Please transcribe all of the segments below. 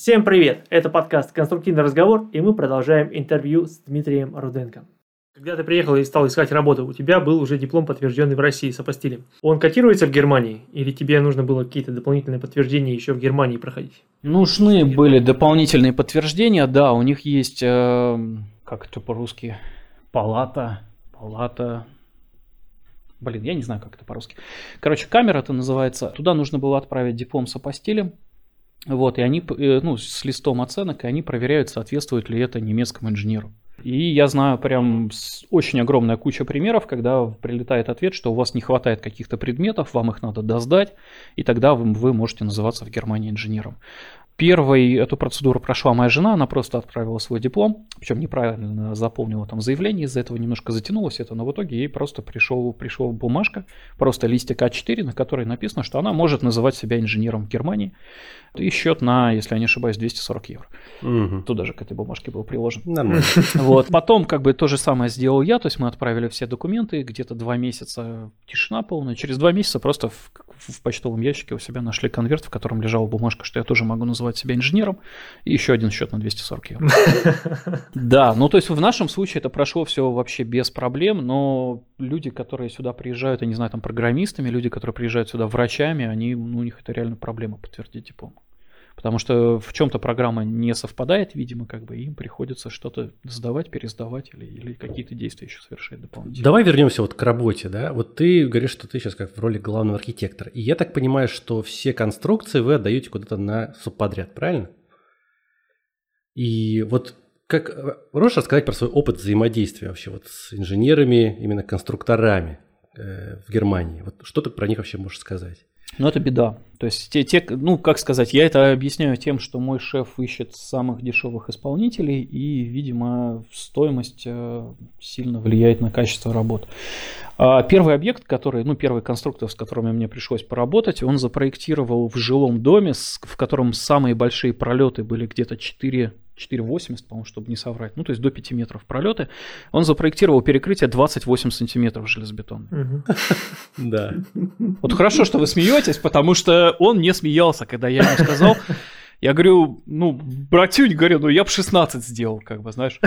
Всем привет! Это подкаст «Конструктивный разговор» и мы продолжаем интервью с Дмитрием Руденко. Когда ты приехал и стал искать работу, у тебя был уже диплом, подтвержденный в России с апостилем. Он котируется в Германии или тебе нужно было какие-то дополнительные подтверждения еще в Германии проходить? Нужны были дополнительные подтверждения, да, у них есть, э, как это по-русски, палата, палата, блин, я не знаю, как это по-русски. Короче, камера это называется. Туда нужно было отправить диплом с апостилем, вот, и они, э, ну, с листом оценок, и они проверяют, соответствует ли это немецкому инженеру. И я знаю прям очень огромная куча примеров, когда прилетает ответ, что у вас не хватает каких-то предметов, вам их надо доздать, и тогда вы, вы можете называться в Германии инженером. Первой эту процедуру прошла моя жена, она просто отправила свой диплом, причем неправильно заполнила там заявление, из-за этого немножко затянулось это, но в итоге ей просто пришел, пришла бумажка, просто листик А4, на которой написано, что она может называть себя инженером в Германии. И счет на, если я не ошибаюсь, 240 евро. Угу. Туда же к этой бумажке был приложен. Нормально. Вот. Потом как бы то же самое сделал я, то есть мы отправили все документы, где-то два месяца тишина полная. Через два месяца просто в, в почтовом ящике у себя нашли конверт, в котором лежала бумажка, что я тоже могу называть себя инженером, и еще один счет на 240 евро. Да, ну то есть в нашем случае это прошло все вообще без проблем, но люди, которые сюда приезжают, я не знаю, там программистами, люди, которые приезжают сюда врачами, они, ну, у них это реально проблема подтвердить диплом. Потому что в чем-то программа не совпадает, видимо, как бы им приходится что-то сдавать, пересдавать или, или какие-то действия еще совершать дополнительно. Давай вернемся вот к работе, да. Вот ты говоришь, что ты сейчас как в роли главного архитектора. И я так понимаю, что все конструкции вы отдаете куда-то на субподряд, правильно? И вот как можешь рассказать про свой опыт взаимодействия вообще вот с инженерами, именно конструкторами э, в Германии? Вот что ты про них вообще можешь сказать? Ну, это беда. То есть, те, те, ну, как сказать, я это объясняю тем, что мой шеф ищет самых дешевых исполнителей, и, видимо, стоимость э, сильно влияет на качество работ. А первый объект, который, ну, первый конструктор, с которым мне пришлось поработать, он запроектировал в жилом доме, в котором самые большие пролеты были где-то 4 4,80, по-моему, чтобы не соврать, ну, то есть до 5 метров пролеты, он запроектировал перекрытие 28 сантиметров железобетона. Да. Вот хорошо, что вы смеетесь, потому что он не смеялся, когда я ему сказал, я говорю, ну, братюнь, говорю, ну я бы 16 сделал, как бы, знаешь.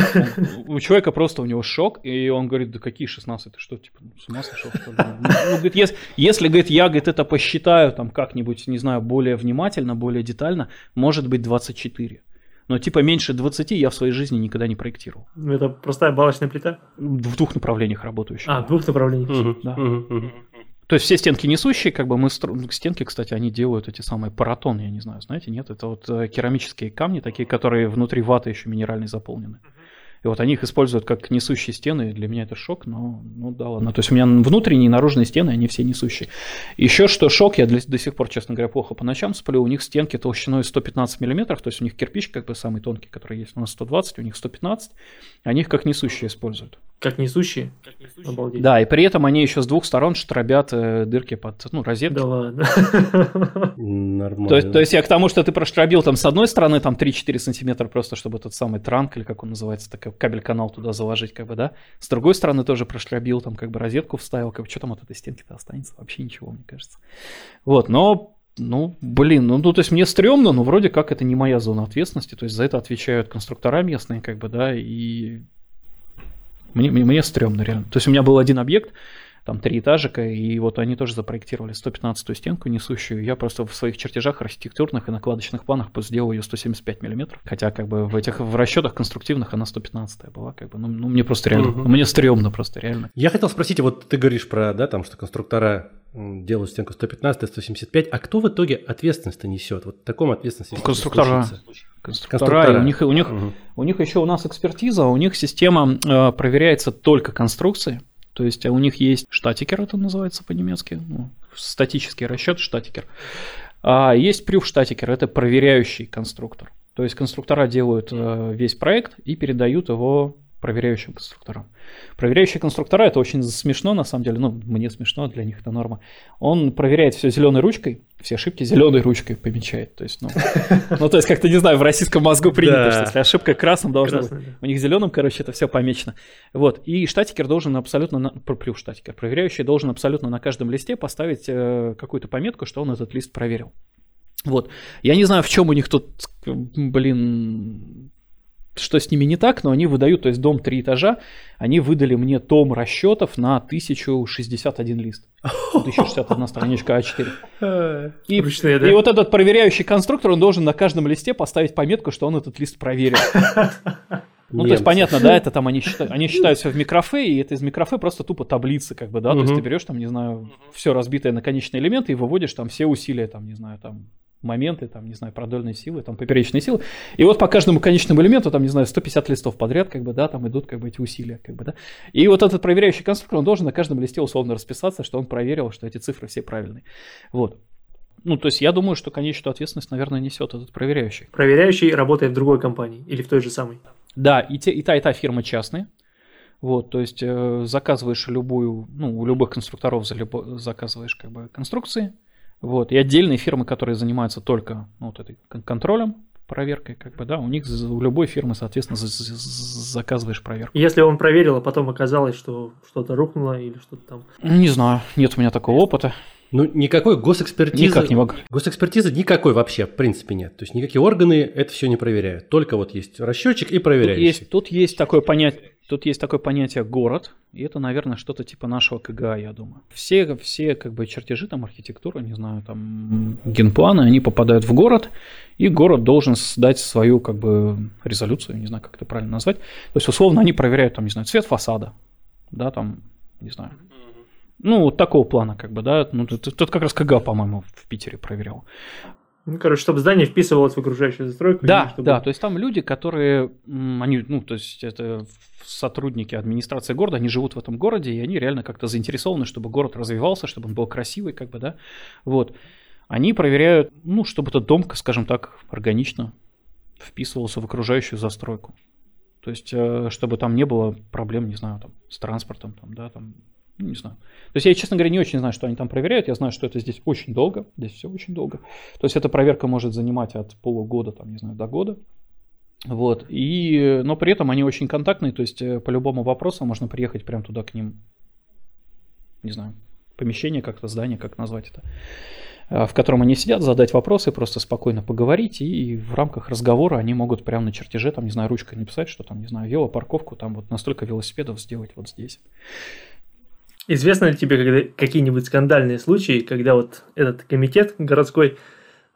у человека просто у него шок, и он говорит, да какие 16, ты что, типа, с ума сошел, что ли? Ну, ну, говорит, если, если, говорит, я, говорит, это посчитаю там как-нибудь, не знаю, более внимательно, более детально, может быть 24. Но типа меньше 20 я в своей жизни никогда не проектировал. Ну, это простая балочная плита? В двух направлениях работающая. А, в двух направлениях. Угу, да. Угу, угу. То есть все стенки несущие, как бы мы стро... стенки, кстати, они делают эти самые паратоны, я не знаю, знаете, нет, это вот э, керамические камни такие, которые внутри ваты еще минеральной заполнены. И вот они их используют как несущие стены. Для меня это шок, но ну да ладно. То есть у меня внутренние и наружные стены, они все несущие. Еще что шок, я для, до сих пор, честно говоря, плохо по ночам сплю. У них стенки толщиной 115 миллиметров, то есть у них кирпич как бы самый тонкий, который есть. У нас 120, у них 115. Они их как несущие используют. Как несущие? Как несущие. Обалдеть. Да, и при этом они еще с двух сторон штробят э, дырки под ну, розетки. Да ладно. Нормально. То, то есть я к тому, что ты проштробил там с одной стороны там 3-4 сантиметра просто, чтобы тот самый транк, или как он называется, такой кабель-канал туда заложить, как бы, да. С другой стороны тоже прошлябил, там, как бы, розетку вставил, как бы, что там от этой стенки-то останется? Вообще ничего, мне кажется. Вот, но ну, блин, ну, ну, то есть мне стрёмно, но вроде как это не моя зона ответственности, то есть за это отвечают конструктора местные, как бы, да, и мне, мне, мне стрёмно реально. То есть у меня был один объект, там три этажика, и вот они тоже запроектировали 115-ю стенку несущую. Я просто в своих чертежах архитектурных и накладочных планах сделал ее 175 миллиметров, хотя как бы в этих в расчетах конструктивных она 115 была, как бы, ну, ну мне просто реально, угу. мне стрёмно просто реально. Я хотел спросить, вот ты говоришь про, да, там, что конструктора делают стенку 115, 175, а кто в итоге ответственность-то несет? Вот таком ответственности Конструктора. Конструктора. У них, у, них, угу. у них еще у нас экспертиза, у них система э, проверяется только конструкции, то есть у них есть штатикер, это называется по-немецки, ну, статический расчет штатикер. А есть прюф штатикер, это проверяющий конструктор. То есть конструктора делают э, весь проект и передают его проверяющим конструкторам. Проверяющие конструктора это очень смешно, на самом деле, ну, мне смешно, для них это норма. Он проверяет все зеленой ручкой, все ошибки зеленой ручкой помечает. То есть, ну, ну то есть, как-то, не знаю, в российском мозгу принято, что если ошибка красным должна быть. У них зеленым, короче, это все помечено. Вот. И штатикер должен абсолютно, плюс штатикер, проверяющий должен абсолютно на каждом листе поставить э, какую-то пометку, что он этот лист проверил. Вот. Я не знаю, в чем у них тут, блин, что с ними не так, но они выдают, то есть дом три этажа, они выдали мне том расчетов на 1061 лист. 1061 страничка А4. И, Ручные, да? и вот этот проверяющий конструктор, он должен на каждом листе поставить пометку, что он этот лист проверил. Ну, то есть, понятно, да, это там они считают, они считают все в микрофе, и это из микрофе просто тупо таблицы, как бы, да, то есть ты берешь там, не знаю, все разбитое на конечные элементы и выводишь там все усилия, там, не знаю, там, моменты, там, не знаю, продольные силы, там, поперечные силы. И вот по каждому конечному элементу, там, не знаю, 150 листов подряд, как бы, да, там идут, как бы, эти усилия, как бы, да. И вот этот проверяющий конструктор, он должен на каждом листе условно расписаться, что он проверил, что эти цифры все правильные. Вот. Ну, то есть я думаю, что конечную ответственность, наверное, несет этот проверяющий. Проверяющий работает в другой компании или в той же самой? Да, и, те, и та, и та фирма частные. Вот, то есть э, заказываешь любую, ну, у любых конструкторов за любо, заказываешь как бы конструкции, вот. И отдельные фирмы, которые занимаются только ну, вот этой контролем, проверкой, как бы, да, у них у любой фирмы, соответственно, заказываешь проверку. Если он проверил, а потом оказалось, что что-то рухнуло или что-то там. Не знаю, нет у меня такого опыта. Ну, никакой госэкспертизы... Никак не могу. Госэкспертизы никакой вообще, в принципе, нет. То есть никакие органы это все не проверяют. Только вот есть расчетчик и проверяющий. Тут есть, тут есть такое понятие, Тут есть такое понятие город, и это, наверное, что-то типа нашего КГА, я думаю. Все, все как бы чертежи, там архитектура, не знаю, там генпланы, они попадают в город, и город должен создать свою как бы резолюцию, не знаю, как это правильно назвать. То есть, условно, они проверяют, там, не знаю, цвет фасада, да, там, не знаю. Ну, вот такого плана, как бы, да. Ну, тут, тут как раз КГА, по-моему, в Питере проверял. Ну, короче, чтобы здание вписывалось в окружающую застройку. Да, чтобы... да, то есть там люди, которые, они, ну, то есть это сотрудники администрации города, они живут в этом городе, и они реально как-то заинтересованы, чтобы город развивался, чтобы он был красивый, как бы, да, вот. Они проверяют, ну, чтобы этот дом, скажем так, органично вписывался в окружающую застройку. То есть, э, чтобы там не было проблем, не знаю, там, с транспортом, там, да, там, не знаю. То есть я, честно говоря, не очень знаю, что они там проверяют. Я знаю, что это здесь очень долго. Здесь все очень долго. То есть эта проверка может занимать от полугода, там, не знаю, до года. Вот. И, но при этом они очень контактные, то есть э, по любому вопросу можно приехать прямо туда к ним, не знаю, помещение как-то, здание, как назвать это, э, в котором они сидят, задать вопросы, просто спокойно поговорить, и в рамках разговора они могут прямо на чертеже, там, не знаю, ручкой написать, что там, не знаю, велопарковку, там вот настолько велосипедов сделать вот здесь. Известно ли тебе какие-нибудь скандальные случаи, когда вот этот комитет городской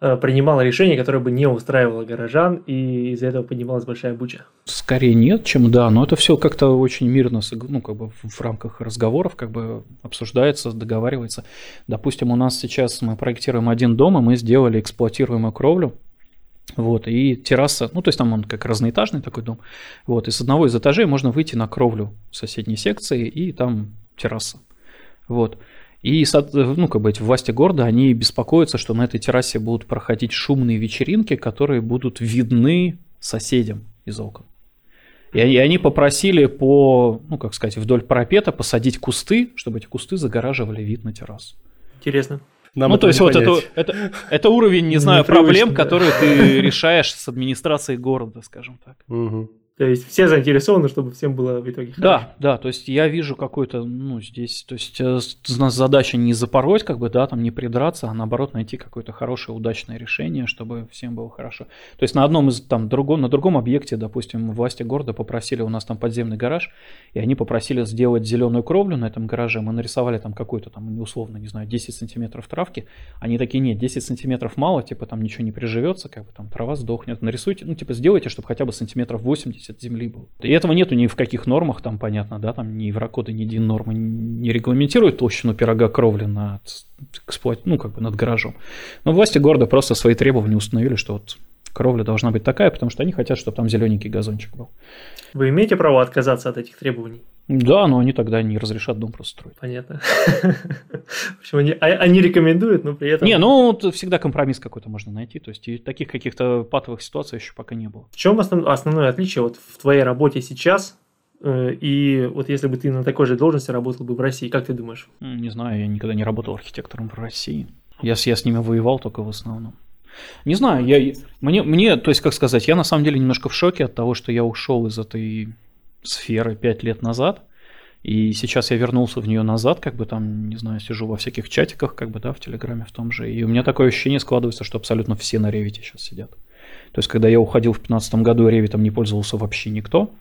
э, принимал решение, которое бы не устраивало горожан, и из-за этого поднималась большая буча? Скорее нет, чем да, но это все как-то очень мирно, ну, как бы в рамках разговоров как бы обсуждается, договаривается. Допустим, у нас сейчас мы проектируем один дом, и мы сделали эксплуатируемую кровлю, вот, и терраса, ну, то есть там он как разноэтажный такой дом. Вот, и с одного из этажей можно выйти на кровлю соседней секции, и там терраса. Вот. И, ну, как бы эти власти города, они беспокоятся, что на этой террасе будут проходить шумные вечеринки, которые будут видны соседям из окон. И они попросили по, ну, как сказать, вдоль парапета посадить кусты, чтобы эти кусты загораживали вид на террасу. Интересно. Нам ну, то есть вот это, это, это уровень, не знаю, проблем, которые ты решаешь с администрацией города, скажем так. Угу. То есть все заинтересованы, чтобы всем было в итоге хорошо. Да, да, то есть я вижу какой-то, ну, здесь, то есть э, у нас задача не запороть, как бы, да, там не придраться, а наоборот найти какое-то хорошее, удачное решение, чтобы всем было хорошо. То есть на одном из, там, другом, на другом объекте, допустим, власти города попросили, у нас там подземный гараж, и они попросили сделать зеленую кровлю на этом гараже, мы нарисовали там какой-то там, условно, не знаю, 10 сантиметров травки, они такие, нет, 10 сантиметров мало, типа там ничего не приживется, как бы там трава сдохнет, нарисуйте, ну, типа сделайте, чтобы хотя бы сантиметров 80 от земли был. И этого нету ни в каких нормах, там понятно, да, там ни Еврокоды, ни DIN нормы не регламентируют толщину пирога кровли над, эксплуат... ну, как бы над гаражом. Но власти города просто свои требования установили, что вот кровля должна быть такая, потому что они хотят, чтобы там зелененький газончик был. Вы имеете право отказаться от этих требований? Да, но они тогда не разрешат дом просто строить. Понятно. В общем, они, а, они рекомендуют, но при этом... Не, ну всегда компромисс какой-то можно найти. То есть и таких каких-то патовых ситуаций еще пока не было. В чем основ, основное отличие вот в твоей работе сейчас э, и вот если бы ты на такой же должности работал бы в России, как ты думаешь? Не знаю, я никогда не работал архитектором в России. Я, я с ними воевал только в основном. Не знаю, я, мне, мне, то есть, как сказать, я на самом деле немножко в шоке от того, что я ушел из этой сферы пять лет назад. И сейчас я вернулся в нее назад, как бы там, не знаю, сижу во всяких чатиках, как бы, да, в Телеграме в том же. И у меня такое ощущение складывается, что абсолютно все на Ревите сейчас сидят. То есть, когда я уходил в 2015 году, Ревитом не пользовался вообще никто.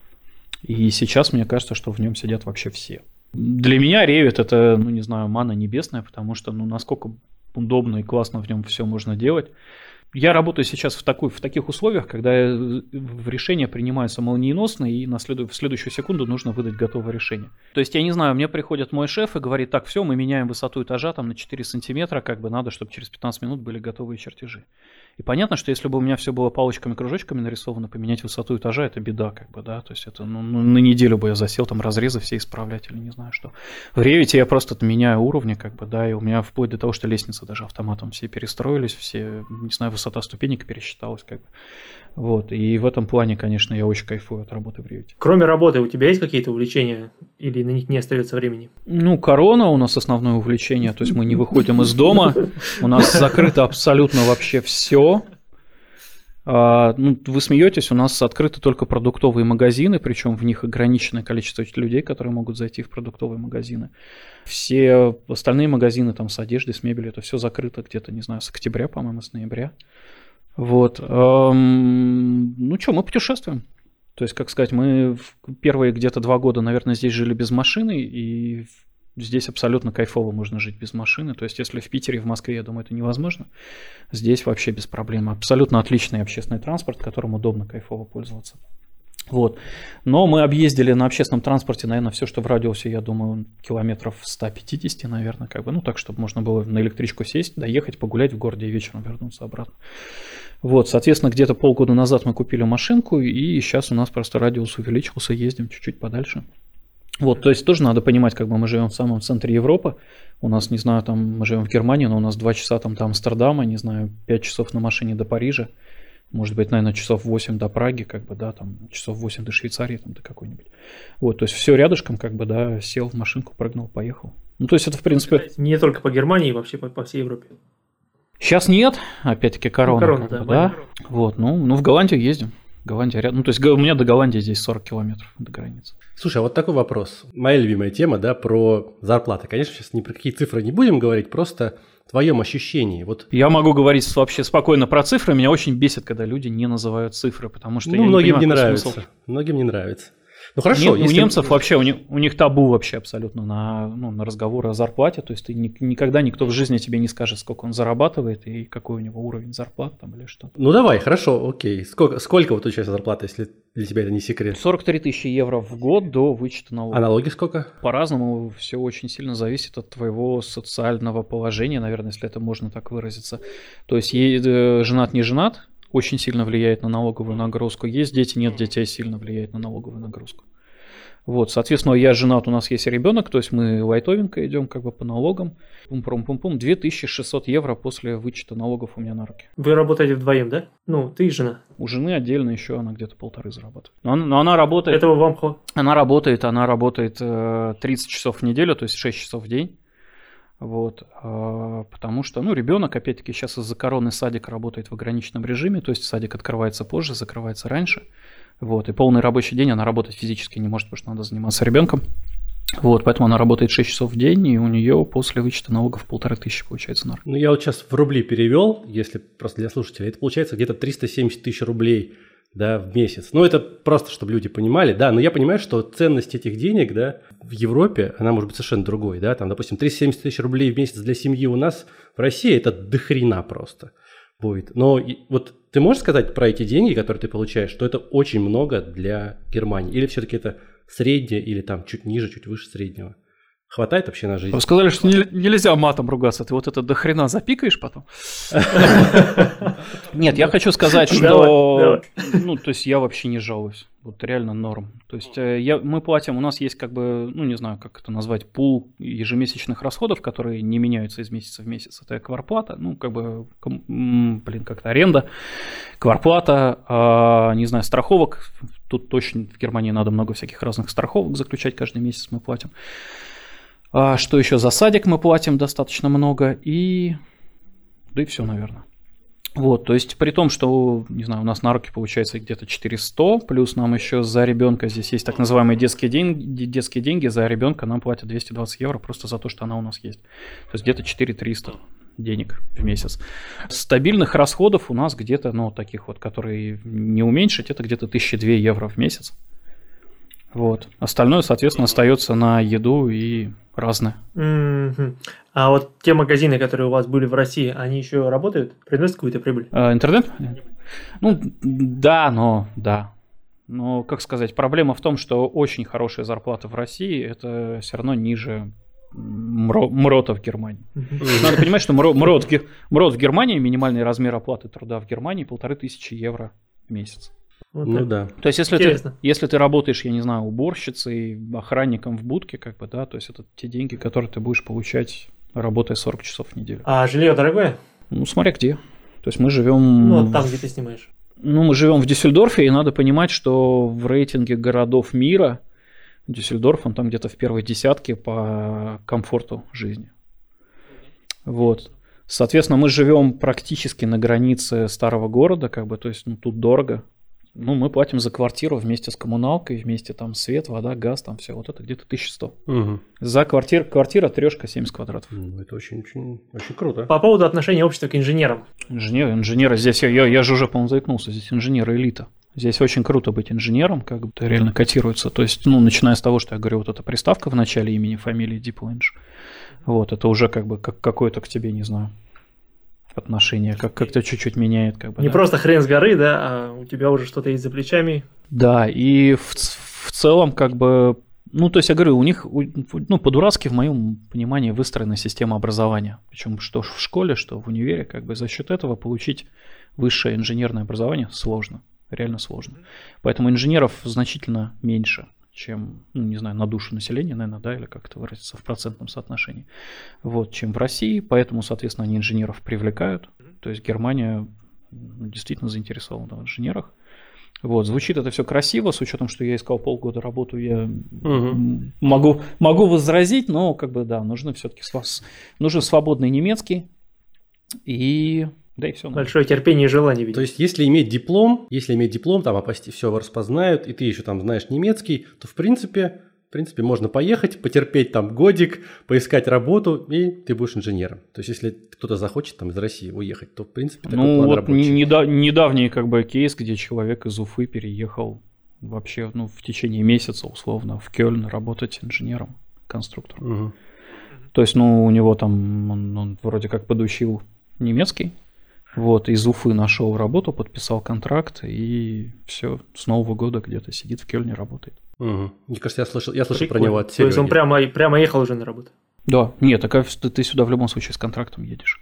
И сейчас мне кажется, что в нем сидят вообще все. Для меня Revit это, ну не знаю, мана небесная, потому что, ну, насколько удобно и классно в нем все можно делать. Я работаю сейчас в, такой, в таких условиях, когда решение принимается молниеносно, и на следу, в следующую секунду нужно выдать готовое решение. То есть, я не знаю, мне приходит мой шеф и говорит, так, все, мы меняем высоту этажа там на 4 сантиметра, как бы надо, чтобы через 15 минут были готовые чертежи. И понятно, что если бы у меня все было палочками-кружочками нарисовано, поменять высоту этажа, это беда, как бы, да, то есть это, ну, ну на неделю бы я засел, там, разрезы все исправлять или не знаю что. В Revit я просто меняю уровни, как бы, да, и у меня вплоть до того, что лестницы даже автоматом все перестроились, все, не знаю, высота ступенек пересчиталась, как бы. Вот, и в этом плане, конечно, я очень кайфую от работы в Revit. Кроме работы, у тебя есть какие-то увлечения или на них не остается времени? Ну, корона у нас основное увлечение, то есть мы не выходим из дома, у нас закрыто абсолютно вообще все. А, ну, вы смеетесь, у нас открыты только продуктовые магазины, причем в них ограниченное количество людей, которые могут зайти в продуктовые магазины. Все остальные магазины там с одеждой, с мебелью, это все закрыто где-то, не знаю, с октября, по-моему, с ноября. Вот. Ну что, мы путешествуем. То есть, как сказать, мы первые где-то два года, наверное, здесь жили без машины, и здесь абсолютно кайфово можно жить без машины. То есть, если в Питере, в Москве, я думаю, это невозможно, здесь вообще без проблем. Абсолютно отличный общественный транспорт, которым удобно, кайфово пользоваться. Вот. Но мы объездили на общественном транспорте, наверное, все, что в радиусе, я думаю, километров 150, наверное, как бы, ну, так, чтобы можно было на электричку сесть, доехать, погулять в городе и вечером вернуться обратно. Вот, соответственно, где-то полгода назад мы купили машинку, и сейчас у нас просто радиус увеличился, ездим чуть-чуть подальше. Вот, то есть тоже надо понимать, как бы мы живем в самом центре Европы, у нас, не знаю, там мы живем в Германии, но у нас 2 часа там до Амстердама, не знаю, 5 часов на машине до Парижа, может быть, наверное, часов 8 до Праги, как бы, да, там, часов 8 до Швейцарии, там, до какой-нибудь. Вот, то есть все рядышком, как бы, да, сел в машинку, прыгнул, поехал. Ну, то есть это, в принципе... Не только по Германии, вообще по, по всей Европе. Сейчас нет, опять-таки корона. Ну, корона да, да. Вот, ну, ну, в Голландию ездим. Голландия рядом. Ну, то есть у меня до Голландии здесь 40 километров до границы. Слушай, а вот такой вопрос. Моя любимая тема, да, про зарплаты. Конечно, сейчас ни про какие цифры не будем говорить, просто твоем ощущении? Вот... Я могу говорить вообще спокойно про цифры. Меня очень бесит, когда люди не называют цифры, потому что ну, многим не, понимаю, не нравится. Смысл. Многим не нравится. Ну хорошо. Нет, если... У немцев вообще, у них, у них табу вообще абсолютно на, ну, на разговоры о зарплате. То есть ты ни, никогда никто в жизни тебе не скажет, сколько он зарабатывает и какой у него уровень зарплат там или что. Ну давай, хорошо, окей. Сколько, сколько вот у тебя зарплата, если для тебя это не секрет? 43 тысячи евро в год до вычета налогов. А налоги сколько? По-разному, все очень сильно зависит от твоего социального положения, наверное, если это можно так выразиться. То есть э, женат, не женат, очень сильно влияет на налоговую нагрузку. Есть дети, нет детей, сильно влияет на налоговую нагрузку. Вот, соответственно, я женат, у нас есть ребенок, то есть мы лайтовенько идем как бы по налогам. Пум-пум-пум-пум, 2600 евро после вычета налогов у меня на руки. Вы работаете вдвоем, да? Ну, ты и жена. У жены отдельно еще она где-то полторы зарабатывает. Но она, но она работает... Этого вам хватит? Она работает, она работает 30 э, часов в неделю, то есть 6 часов в день. Вот, а, потому что, ну, ребенок, опять-таки, сейчас из-за короны садик работает в ограниченном режиме, то есть садик открывается позже, закрывается раньше. Вот, и полный рабочий день она работать физически не может, потому что надо заниматься ребенком. Вот, поэтому она работает 6 часов в день, и у нее после вычета налогов полторы тысячи получается на Ну, я вот сейчас в рубли перевел, если просто для слушателей, это получается где-то 370 тысяч рублей да, в месяц. Ну, это просто, чтобы люди понимали, да, но я понимаю, что ценность этих денег, да, в Европе, она может быть совершенно другой, да, там, допустим, 370 тысяч рублей в месяц для семьи у нас в России это дохрена просто будет. Но вот ты можешь сказать про эти деньги, которые ты получаешь, что это очень много для Германии? Или все-таки это среднее, или там чуть ниже, чуть выше среднего? Хватает вообще на жизнь? Вы сказали, что нельзя матом ругаться. Ты вот это до хрена запикаешь потом? Нет, я хочу сказать, что... Ну, то есть я вообще не жалуюсь. Вот реально норм. То есть э, я, мы платим, у нас есть как бы, ну не знаю, как это назвать, пул ежемесячных расходов, которые не меняются из месяца в месяц. Это кварплата, ну как бы, блин, как-то аренда, кварплата, а, не знаю, страховок. Тут точно в Германии надо много всяких разных страховок заключать каждый месяц мы платим. А что еще за садик мы платим достаточно много и... Да и все, наверное. Вот, то есть при том, что, не знаю, у нас на руки получается где-то 400, плюс нам еще за ребенка здесь есть так называемые детские деньги, детские деньги, за ребенка нам платят 220 евро просто за то, что она у нас есть. То есть где-то 4300 денег в месяц. Стабильных расходов у нас где-то, ну, таких вот, которые не уменьшить, это где-то 1002 евро в месяц. Вот. Остальное, соответственно, остается на еду и разное. А вот те магазины, которые у вас были в России, они еще работают? Приносят какую-то прибыль? А, интернет? Ну, да, но да. Но, как сказать, проблема в том, что очень хорошая зарплата в России, это все равно ниже МРО, МРОТа в Германии. Надо понимать, что МРО, МРОТ, МРОТ в Германии, минимальный размер оплаты труда в Германии полторы тысячи евро в месяц. Вот Ну так. да. То есть, если ты, если ты работаешь, я не знаю, уборщицей, охранником в будке, как бы, да, то есть это те деньги, которые ты будешь получать, работая 40 часов в неделю. А жилье дорогое? Ну, смотря где. То есть мы живем... Ну, вот там, где ты снимаешь. Ну, мы живем в Дюссельдорфе, и надо понимать, что в рейтинге городов мира Дюссельдорф, он там где-то в первой десятке по комфорту жизни. Вот. Соответственно, мы живем практически на границе старого города, как бы, то есть, ну, тут дорого. Ну, мы платим за квартиру вместе с коммуналкой, вместе там свет, вода, газ, там все. Вот это где-то 1100. Мгм. За квартир, квартира трешка 70 квадратов. Ну, Это очень, очень, очень круто. По поводу отношения общества к инженерам. Инженер, инженеры здесь, я, я, я же уже, по-моему, заикнулся, здесь инженеры элита. Здесь очень круто быть инженером, как бы это реально котируется. То есть, ну, начиная с того, что я говорю, вот эта приставка в начале имени, фамилии Deep Вот, это уже как бы как какое-то к тебе, не знаю, отношение, как, как-то чуть-чуть меняет. Как бы, Не да. просто хрен с горы, да, а у тебя уже что-то есть за плечами. Да, и в, в целом, как бы, ну, то есть я говорю, у них, ну, по-дурацки, в моем понимании, выстроена система образования. Причем что в школе, что в универе, как бы за счет этого получить высшее инженерное образование сложно, реально сложно. Поэтому инженеров значительно меньше, чем, ну, не знаю, на душу населения, наверное, да, или как это выразиться в процентном соотношении, вот, чем в России. Поэтому, соответственно, они инженеров привлекают. То есть Германия действительно заинтересована в инженерах. Вот, звучит это все красиво, с учетом, что я искал полгода работу, я м, могу, могу возразить, но как бы да, нужно все-таки нужен свободный немецкий и да и все. Большое терпение и желание, видимо. То есть, если иметь диплом, если иметь диплом, там опасти все распознают, и ты еще там знаешь немецкий, то в принципе, в принципе, можно поехать, потерпеть там годик, поискать работу, и ты будешь инженером. То есть, если кто-то захочет там из России уехать, то в принципе такой Ну план вот рабочий. не- неда- недавний как бы кейс, где человек из Уфы переехал вообще ну, в течение месяца условно в Кёльн работать инженером, конструктором. Мгм. То есть, ну, у него там, он, он вроде как подучил немецкий, вот, из Уфы нашел работу, подписал контракт, и все, с Нового года где-то сидит в Кельне, работает. Мгм. Мне кажется, я слышал, я слышал про него от То есть он Сереги. прямо, прямо ехал уже на работу. Да, нет, так ты, ты сюда в любом случае с контрактом едешь.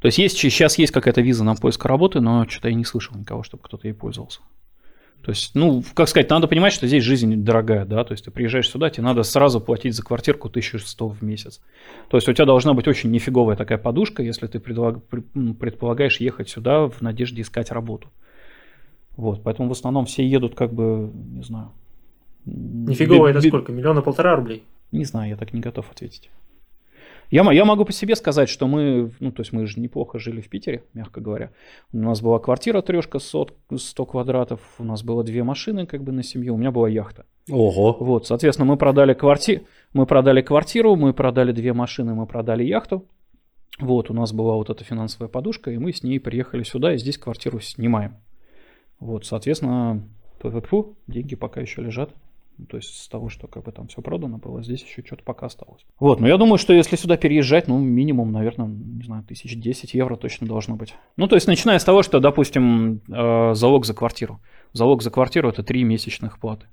То есть, есть сейчас есть какая-то виза на поиск работы, но что-то я не слышал никого, чтобы кто-то ей пользовался. То есть, ну, как сказать, надо понимать, что здесь жизнь дорогая, да, то есть ты приезжаешь сюда, тебе надо сразу платить за квартирку 1100 в месяц. То есть у тебя должна быть очень нифиговая такая подушка, если ты предполагаешь ехать сюда в надежде искать работу. Вот, поэтому в основном все едут как бы, не знаю. Нифигово, бе- это сколько? Миллиона полтора рублей? не знаю, я так не готов ответить. Я, я могу по себе сказать, что мы, ну, то есть мы же неплохо жили в Питере, мягко говоря. У нас была квартира трешка 100, 100 квадратов, у нас было две машины как бы на семью, у меня была яхта. Ого. Вот, соответственно, мы продали, кварти... мы продали квартиру, мы продали две машины, мы продали яхту. Вот, у нас была вот эта финансовая подушка, и мы с ней приехали сюда, и здесь квартиру снимаем. Вот, соответственно, деньги пока еще лежат. То есть с того, что как бы там все продано было, здесь еще что-то пока осталось. Вот, но я думаю, что если сюда переезжать, ну, минимум, наверное, не знаю, тысяч 10 евро точно должно быть. Ну, то есть начиная с того, что, допустим, э, залог за квартиру. Залог за квартиру – это три месячных платы.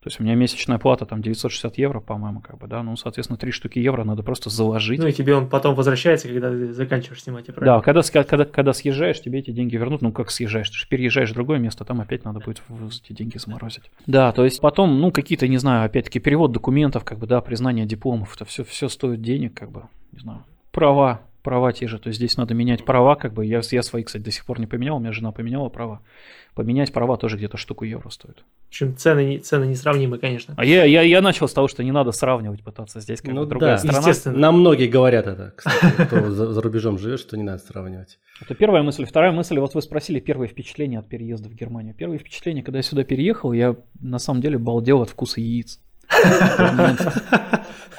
То есть у меня месячная плата там 960 евро, по-моему, как бы, да, ну, соответственно, три штуки евро надо просто заложить. Ну и тебе он потом возвращается, когда ты заканчиваешь снимать, правильно? Да, когда, когда, когда съезжаешь, тебе эти деньги вернут. Ну, как съезжаешь? Ты же переезжаешь в другое место, там опять надо будет эти деньги заморозить. Да, то есть потом, ну, какие-то, не знаю, опять-таки перевод документов, как бы, да, признание дипломов, это все, все стоит денег, как бы, не знаю. Права, права те же. То есть здесь надо менять права, как бы. Я, я свои, кстати, до сих пор не поменял, у меня жена поменяла права. Поменять права тоже где-то штуку евро стоит. В общем, цены, цены несравнимы, конечно. А я, я, я начал с того, что не надо сравнивать, пытаться здесь как Ну бы другая да, страна. естественно. Нам многие говорят это, кстати, кто за, за рубежом живет, что не надо сравнивать. Это первая мысль. Вторая мысль, вот вы спросили первое впечатление от переезда в Германию. Первое впечатление, когда я сюда переехал, я на самом деле балдел от вкуса яиц.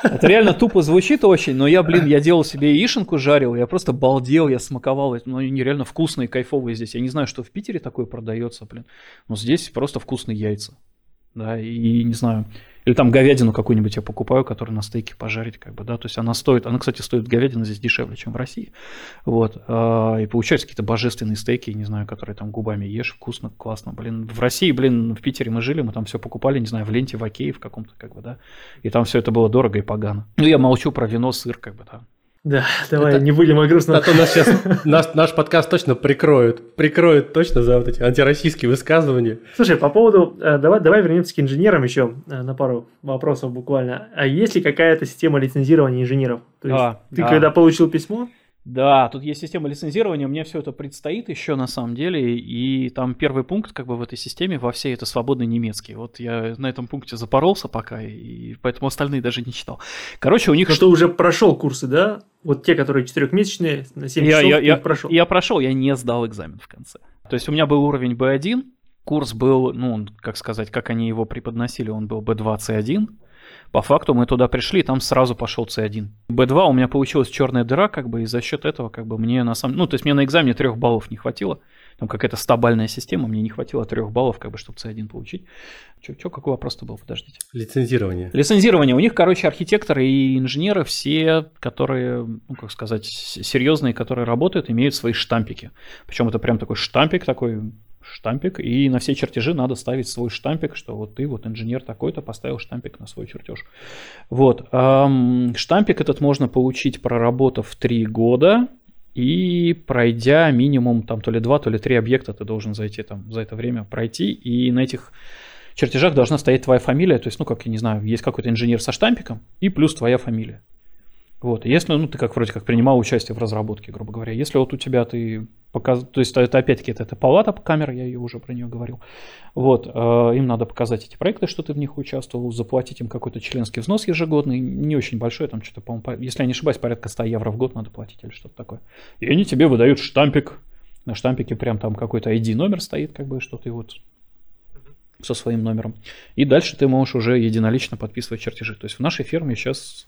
Это реально тупо звучит очень, но я, блин, я делал себе яишенку, жарил, я просто балдел, я смаковал, ну, они реально вкусные, кайфовые здесь. Я не знаю, что в Питере такое продается, блин, но здесь просто вкусные яйца. Да, и не знаю, или там говядину какую-нибудь я покупаю, которую на стейке пожарить, как бы, да, то есть она стоит, она, кстати, стоит говядина здесь дешевле, чем в России, вот, а, и получаются какие-то божественные стейки, не знаю, которые там губами ешь, вкусно, классно, блин, в России, блин, в Питере мы жили, мы там все покупали, не знаю, в ленте, в Окее, в каком-то, как бы, да, и там все это было дорого и погано. Ну, я молчу про вино, сыр, как бы, да. Да, давай Это- не будем о грустном. А то нас сейчас наш, наш подкаст точно прикроют. Прикроют точно за вот эти антироссийские высказывания. Слушай, по поводу, э, давай, давай вернемся к инженерам еще э, на пару вопросов буквально. А есть ли какая-то система лицензирования инженеров? То есть Да, ты да. когда получил письмо, Да, тут есть система лицензирования, мне все это предстоит еще на самом деле, и там первый пункт как бы в этой системе во всей это свободный немецкий. Вот я на этом пункте запоролся пока, и поэтому остальные даже не читал. Короче, у них... но ты уже прошел курсы, да? Вот те, которые четырехмесячные, на 7 Я, часов, я, я, прошел. я прошел, я не сдал экзамен в конце. То есть у меня был уровень B1, курс был, ну, как сказать, как они его преподносили, он был B2, C1. По факту мы туда пришли, и там сразу пошел C1. B2 у меня получилась черная дыра, как бы, и за счет этого, как бы, мне на самом... Ну, то есть мне на экзамене трех баллов не хватило. Там какая-то стабальная система, мне не хватило трех баллов, как бы, чтобы C1 получить. Че, че, какой вопрос-то был, подождите. Лицензирование. Лицензирование. У них, короче, архитекторы и инженеры все, которые, ну, как сказать, серьезные, которые работают, имеют свои штампики. Причем это прям такой штампик, такой штампик, и на все чертежи надо ставить свой штампик, что вот ты, вот инженер такой-то, поставил штампик на свой чертеж. Вот. ам, штампик этот можно получить, проработав три года, и пройдя минимум там то ли два, то ли три объекта, ты должен зайти там за это время пройти, и на этих чертежах должна стоять твоя фамилия, то есть, ну, как, я не знаю, есть какой-то инженер со штампиком и плюс твоя фамилия. Вот, если, ну, ты как вроде как принимал участие в разработке, грубо говоря, если вот у тебя ты показ... то есть это опять-таки это, это палата камера, я ее уже про нее говорил, вот, э, им надо показать эти проекты, что ты в них участвовал, заплатить им какой-то членский взнос ежегодный, не очень большой, там что-то, по-моему, по- если я не ошибаюсь, порядка 100 евро в год надо платить или что-то такое. И они тебе выдают штампик, на штампике прям там какой-то ID номер стоит, как бы, что ты вот со своим номером. И дальше ты можешь уже единолично подписывать чертежи. То есть в нашей фирме сейчас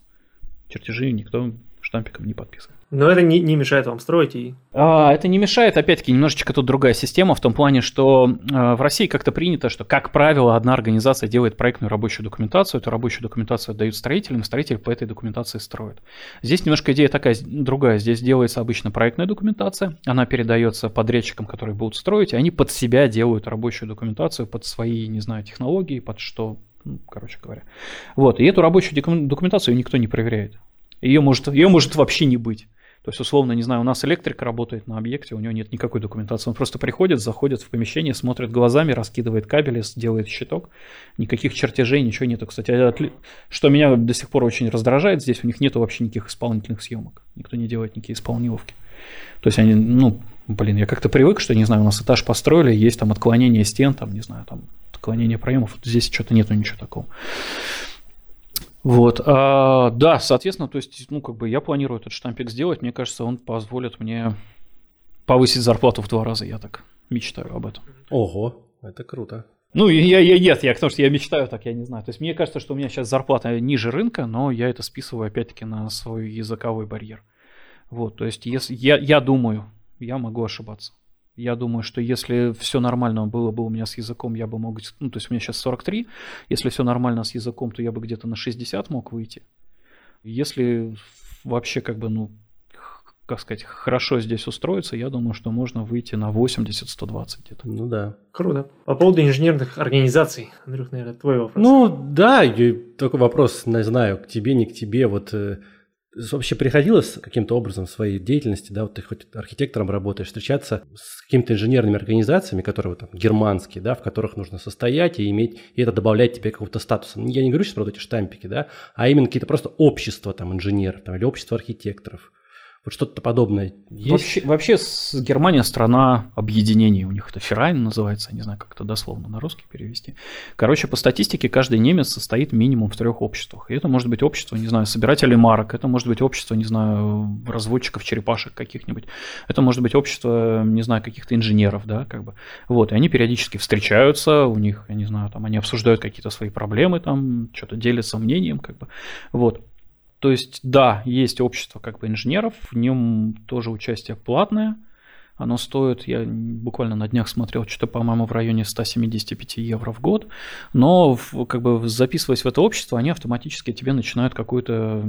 чертежи никто штампиком не подписывает. Но это не, не мешает вам строить и... А, это не мешает, опять-таки, немножечко тут другая система, в том плане, что э, в России как-то принято, что, как правило, одна организация делает проектную рабочую документацию, эту рабочую документацию отдают строителям, и строитель по этой документации строит. Здесь немножко идея такая другая. Здесь делается обычно проектная документация, она передается подрядчикам, которые будут строить, и они под себя делают рабочую документацию, под свои, не знаю, технологии, под что, ну, короче говоря. Вот, и эту рабочую докум- документацию никто не проверяет. Ее может, ее может вообще не быть. То есть, условно, не знаю, у нас электрик работает на объекте, у него нет никакой документации. Он просто приходит, заходит в помещение, смотрит глазами, раскидывает кабели, делает щиток. Никаких чертежей, ничего нету. Кстати, отли- что меня до сих пор очень раздражает, здесь у них нету вообще никаких исполнительных съемок. Никто не делает никакие исполниловки. То есть они, ну, блин, я как-то привык, что, не знаю, у нас этаж построили, есть там отклонение стен, там, не знаю, там отклонение проемов. Здесь что-то нету ничего такого. Вот, а, да, соответственно, то есть, ну, как бы я планирую этот штампик сделать, мне кажется, он позволит мне повысить зарплату в два раза, я так мечтаю об этом. Ого, это круто. Ну, я, я, нет, я, потому что я мечтаю так, я не знаю. То есть мне кажется, что у меня сейчас зарплата ниже рынка, но я это списываю опять-таки на свой языковой барьер. Вот, то есть если, я, я думаю, я могу ошибаться. Я думаю, что если все нормально было бы у меня с языком, я бы мог... Ну, то есть у меня сейчас 43. Если все нормально с языком, то я бы где-то на 60 мог выйти. Если вообще как бы, ну, как сказать, хорошо здесь устроиться, я думаю, что можно выйти на 80-120 где-то. Ну да. Круто. По поводу инженерных организаций, Андрюх, наверное, твой вопрос. Ну да, такой вопрос, не знаю, к тебе, не к тебе. Вот э, вообще приходилось каким-то образом в своей деятельности, да, вот ты хоть архитектором работаешь, встречаться с какими-то инженерными организациями, которые вот там германские, да, в которых нужно состоять и иметь, и это добавляет тебе какого-то статуса. Я не говорю сейчас про вот эти штампики, да, а именно какие-то просто общества там инженеров там, или общество архитекторов. Вот что-то подобное есть? Вообще, вообще с Германия страна объединений. У них это Ферайн называется, не знаю, как это дословно на русский перевести. Короче, по статистике каждый немец состоит минимум в трех обществах. И это может быть общество, не знаю, собирателей марок, это может быть общество, не знаю, разводчиков черепашек каких-нибудь, это может быть общество, не знаю, каких-то инженеров, да, как бы. Вот, и они периодически встречаются, у них, я не знаю, там они обсуждают какие-то свои проблемы, там что-то делятся мнением, как бы. Вот. То есть, да, есть общество как бы инженеров, в нем тоже участие платное – оно стоит, я буквально на днях смотрел, что-то, по-моему, в районе 175 евро в год. Но, как бы, записываясь в это общество, они автоматически тебе начинают какую-то,